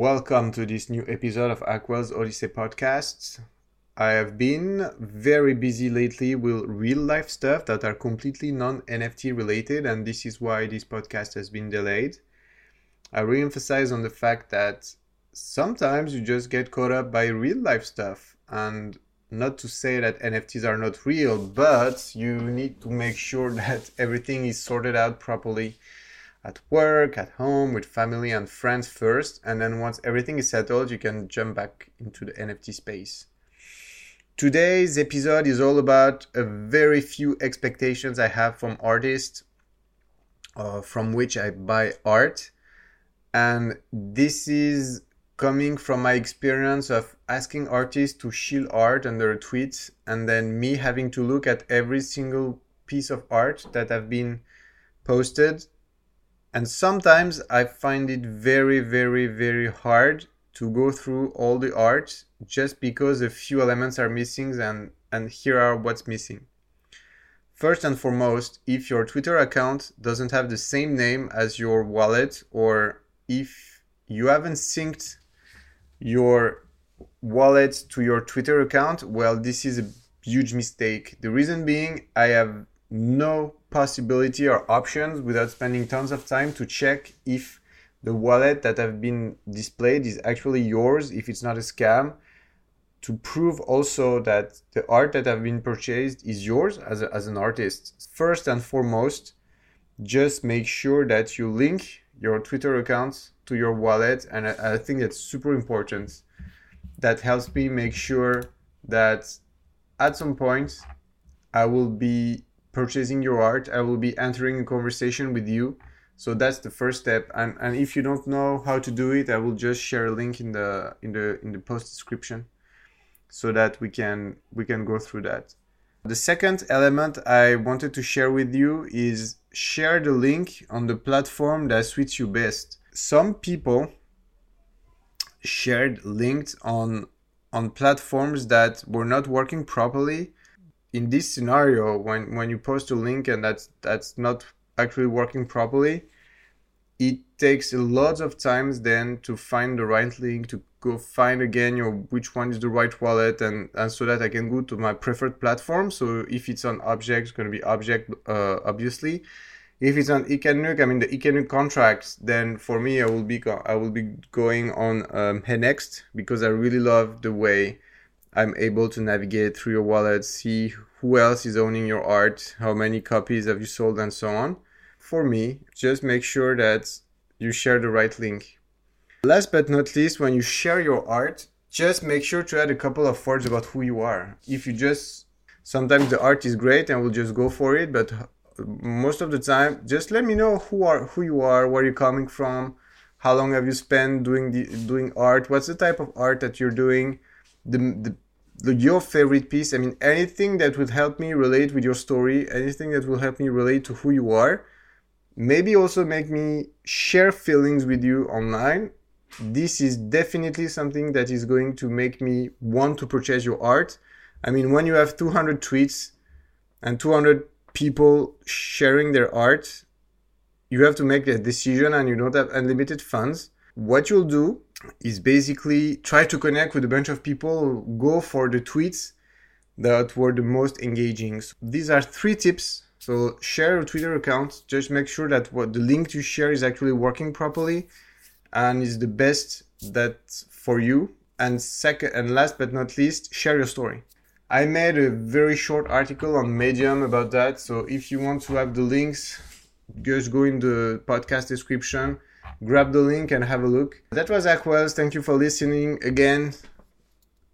Welcome to this new episode of Akwelz Odyssey Podcasts. I have been very busy lately with real life stuff that are completely non NFT related, and this is why this podcast has been delayed. I re emphasize on the fact that sometimes you just get caught up by real life stuff, and not to say that NFTs are not real, but you need to make sure that everything is sorted out properly at work, at home, with family and friends first, and then once everything is settled, you can jump back into the NFT space. Today's episode is all about a very few expectations I have from artists uh, from which I buy art. And this is coming from my experience of asking artists to shield art under a tweet and then me having to look at every single piece of art that have been posted and sometimes I find it very, very, very hard to go through all the art just because a few elements are missing and, and here are what's missing. First and foremost, if your Twitter account doesn't have the same name as your wallet or if you haven't synced your wallet to your Twitter account, well, this is a huge mistake. The reason being, I have no possibility or options without spending tons of time to check if the wallet that have been displayed is actually yours, if it's not a scam, to prove also that the art that have been purchased is yours as, a, as an artist. First and foremost, just make sure that you link your Twitter account to your wallet, and I, I think that's super important. That helps me make sure that at some point I will be purchasing your art i will be entering a conversation with you. So that's the first step. And and if you don't know how to do it i will just share a link in the in the in the post description so that we can we can go through that. The second element i wanted to share with you is share the link on the platform that suits you best. Some people shared links on on platforms that were not working properly in this scenario when when you post a link and that's that's not actually working properly it takes a lot of times then to find the right link to go find again you know which one is the right wallet and, and so that i can go to my preferred platform. So if it's on objkt it's going to be objkt uh, obviously. If it's on Hic et Nunc, I mean the Hic et Nunc contracts, then for me I will be I will be going on um, Henext because I really love the way I'm able to navigate through your wallet, see who else is owning your art, how many copies have you sold, and so on. For me, just make sure that you share the right link. Last but not least, when you share your art, just make sure to add a couple of words about who you are. If you just sometimes the art is great and we'll just go for it, but most of the time, just let me know who are who you are, where you're coming from, how long have you spent doing the doing art, what's the type of art that you're doing the, the, the, your favorite piece. I mean, anything that would help me relate with your story, anything that will help me relate to who you are. Maybe also make me share feelings with you online. This is definitely something that is going to make me want to purchase your art. I mean, when you have 200 tweets and 200 people sharing their art, you have to make a decision and you don't have unlimited funds. What you'll do is basically try to connect with a bunch of people, go for the tweets that were the most engaging. So these are three tips. So share a Twitter account. Just make sure that what the link you share is actually working properly and is the best that for you. And second and last but not least, share your story. I made a very short article on Medium about that. So if you want to have the links, just go in the podcast description grab the link and have a look. That was Akwelz. Thank you for listening again.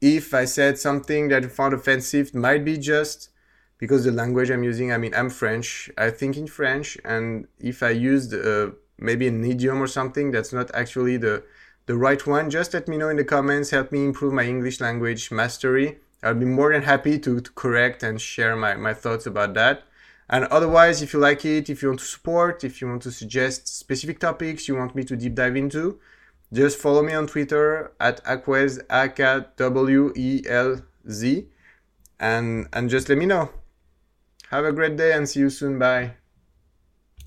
If I said something that you found offensive, might be just because the language I'm using, I mean, I'm French. I think in French, and if I used uh, maybe an idiom or something that's not actually the the right one, just let me know in the comments. Help me improve my English language mastery. I'll be more than happy to, to correct and share my, my thoughts about that. And otherwise, if you like it, if you want to support, if you want to suggest specific topics you want me to deep dive into, just follow me on Twitter at Akwelz, A-K-W-E-L-Z, and, and just let me know. Have a great day and see you soon. Bye.